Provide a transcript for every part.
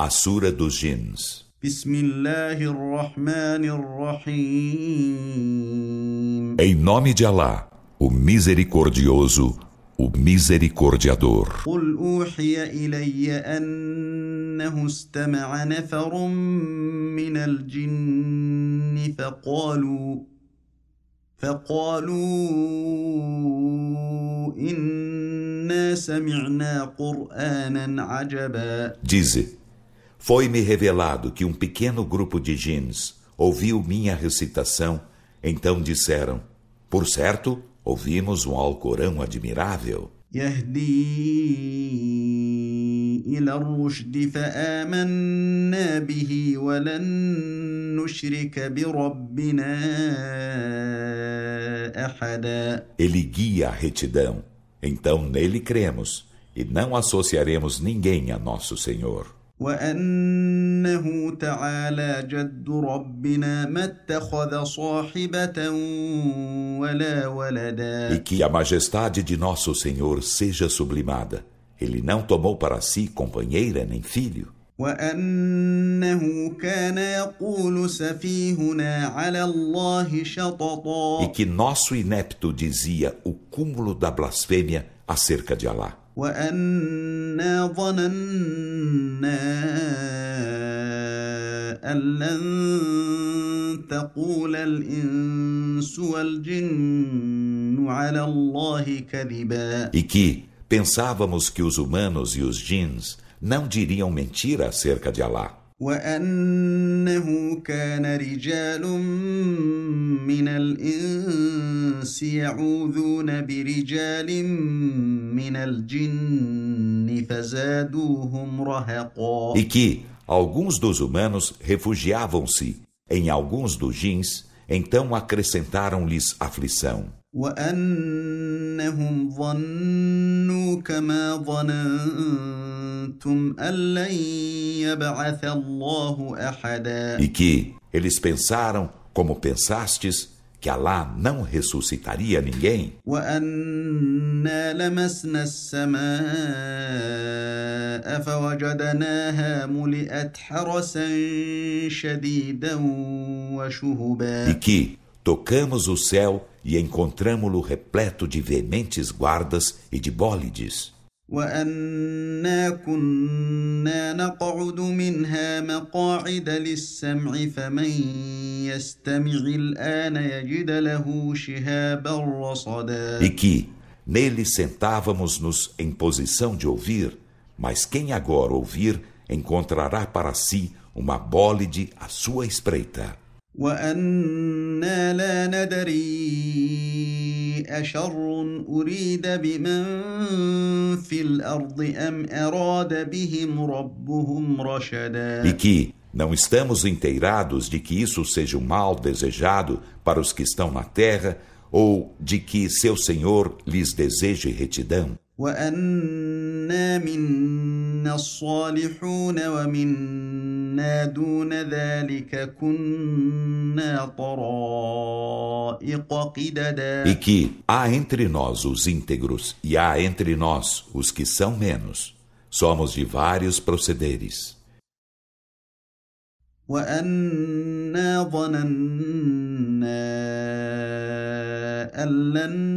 A Sura dos Jins. Em nome de Alá, o Misericordioso, o Misericordiador. قل أوحي إلي أنه استمع نفر من الجن فقالوا فقالوا إنا سمعنا قرآنا عجبا Dize, Foi-me revelado que um pequeno grupo de jins ouviu minha recitação, então disseram: Por certo, ouvimos um Alcorão admirável. Ele guia a retidão, então nele cremos, e não associaremos ninguém a nosso Senhor. وأنه تعالى جد ربنا ما اتخذ صاحبة ولا ولدا E que a majestade de nosso Senhor seja sublimada. Ele não tomou para si companheira nem filho. وأنه كان يقول سفيهنا على الله E شططا que nosso inepto dizia o cúmulo da blasfêmia acerca de Alá. وأنا ظننا أن لن تقول الإنس والجن على الله كذبا E que pensávamos que os humanos e os jins não diriam mentira acerca de Alá. وأنه كان رجال من الإنس يعوذون برجال من الجن فزادوهم رهقا E que alguns dos humanos refugiavam-se em alguns dos jins, então acrescentaram-lhes aflição. وأنهم ظنوا كما ظننتم أن لن يبعث الله أحدا E que eles pensaram, como pensastes, que Alá não ressuscitaria ninguém. E que tocamos o céu e encontramos-lo repleto de veementes guardas e de bólides. وأنا كنا نقعد منها مقاعد للسمع فمن يستمع الآن يجد له شهابا رصدا E que nele sentávamos-nos em posição de ouvir, mas quem agora ouvir encontrará para si uma bólide à sua espreita. وأنا لا ندري أشر أريد بمن في الأرض أم أراد بهم ربهم رشدا E que não estamos inteirados de que isso seja um mal desejado para os que estão na terra ou de que seu Senhor lhes deseje retidão. وأنا منا الصالحون ومنا دون ذلك كنا طرائق قددا E que há entre nós os íntegros e há entre nós os que são menos. Somos de vários procederes. وأنا ظننا أن لن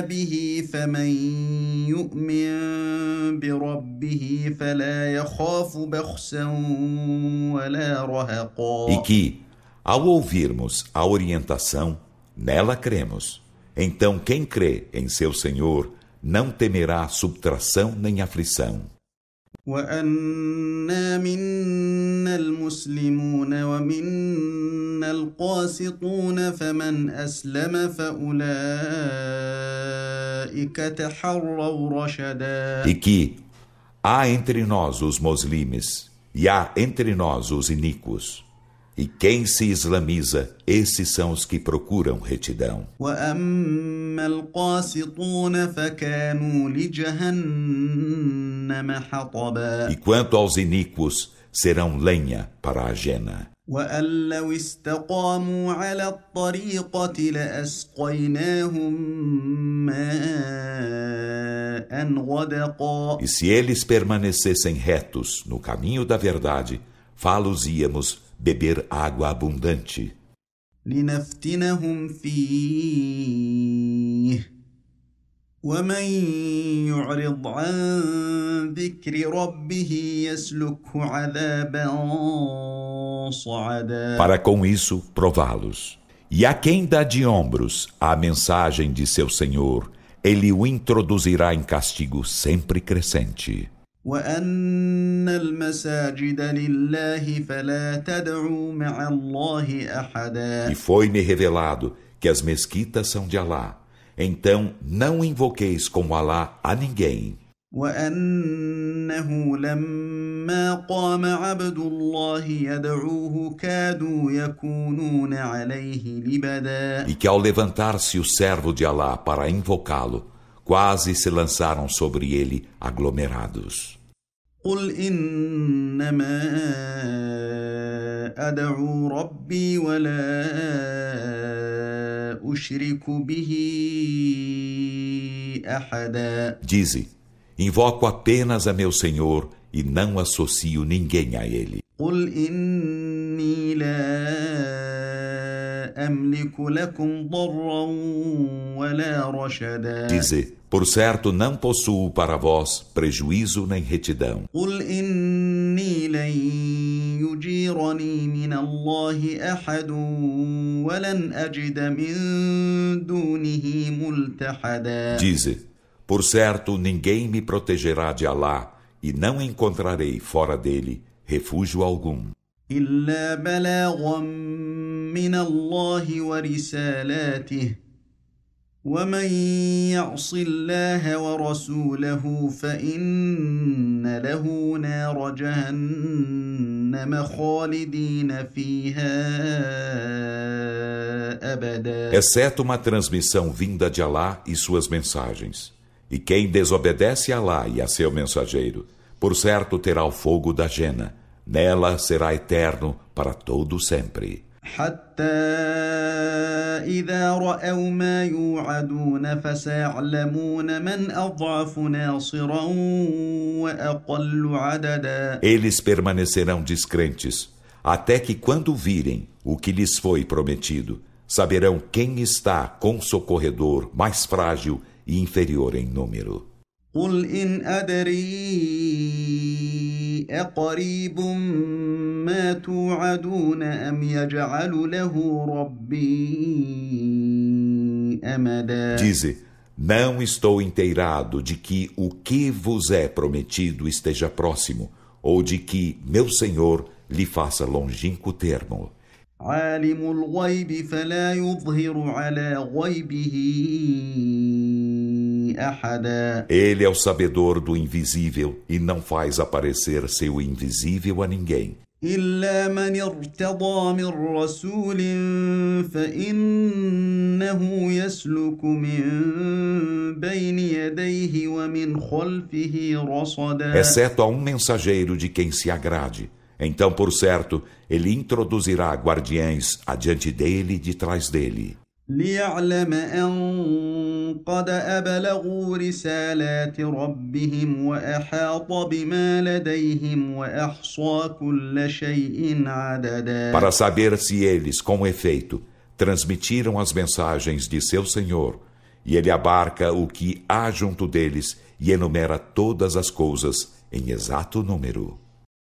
به فمن يؤمن بربه فلا يخاف بخسا ولا رهقا E que, ao ouvirmos a orientação, nela cremos. Então quem crê em seu Senhor não temerá subtração nem aflição. وأنا منا المسلمون ومنا القاسطون فمن أسلم فأولئك تحروا رشدا E que há entre nós os muslimes e há entre nós os iníquos. E quem se islamiza, esses são os que procuram retidão. وأما القاسطون فكانوا لجهنم حطبا E quanto aos iníquos, serão lenha para a jena. وأن لو استقاموا على الطريقة لأسقيناهم ماء غدقا E se eles permanecessem retos no caminho da verdade, fá-los-íamos beber água abundante, لنفتنهم فيه ومن يعرض عن ذكر ربه يسلكه عذابا صعدا para com isso prová-los. E a quem dá de ombros à mensagem de seu Senhor, ele o introduzirá em castigo sempre crescente. وأن المساجد لله فلا تدعوا مع الله أحدا E foi-me revelado que as mesquitas são de Alá. Então não invoqueis como Alá a ninguém. وأنه لما قام عبد الله يدعوه كادوا يكونون عليه لبدا E que ao levantar-se o servo de Alá para invocá-lo, quase se lançaram sobre ele aglomerados. قل إنما أدعو ربي ولا أشرك به أحدا Dize: Invoco apenas a meu Senhor e não associo ninguém a ele. قل إني لا Dize: Por certo, não possuo para vós prejuízo nem retidão. قل إني لن يجيرني من الله أحد ولن أجد من دونه ملتحدا Dize: Por certo, ninguém me protegerá de Alá e não encontrarei fora dele refúgio algum. إلا بلاغا من الله ورسالاته ومن يعص الله ورسوله فإن له نار جهنم خالدين فيها أبدا Exceto uma transmissão vinda de Alá e suas mensagens. E quem desobedece a Alá e a seu mensageiro, por certo terá o fogo da jena. Nela será eterno para todo sempre. Eles permanecerão descrentes até que quando virem o que lhes foi prometido, saberão quem está com socorredor mais frágil e inferior em número. قل إن أدري أقريب ما توعدون أم يجعل له ربي أمدا Dize: Não estou inteirado de que o que vos é prometido esteja próximo, ou de que meu Senhor lhe faça longínquo termo. عالم الغيب فلا يظهر على غيبه أحدا Ele é o sabedor do invisível e não faz aparecer seu invisível a ninguém. إلا من ارتضى من رسول فإنه يسلك من بين يديه ومن خلفه رصدا exceto a um mensageiro de quem se agrade. Então, por certo, ele introduzirá guardiães adiante dele e de trás dele, ليعلم أن قد أبلغوا رسالات ربهم وأحاط بما لديهم وأحصى كل شيء عددا para saber se eles, com efeito, transmitiram as mensagens de seu Senhor, e ele abarca o que há junto deles e enumera todas as coisas em exato número.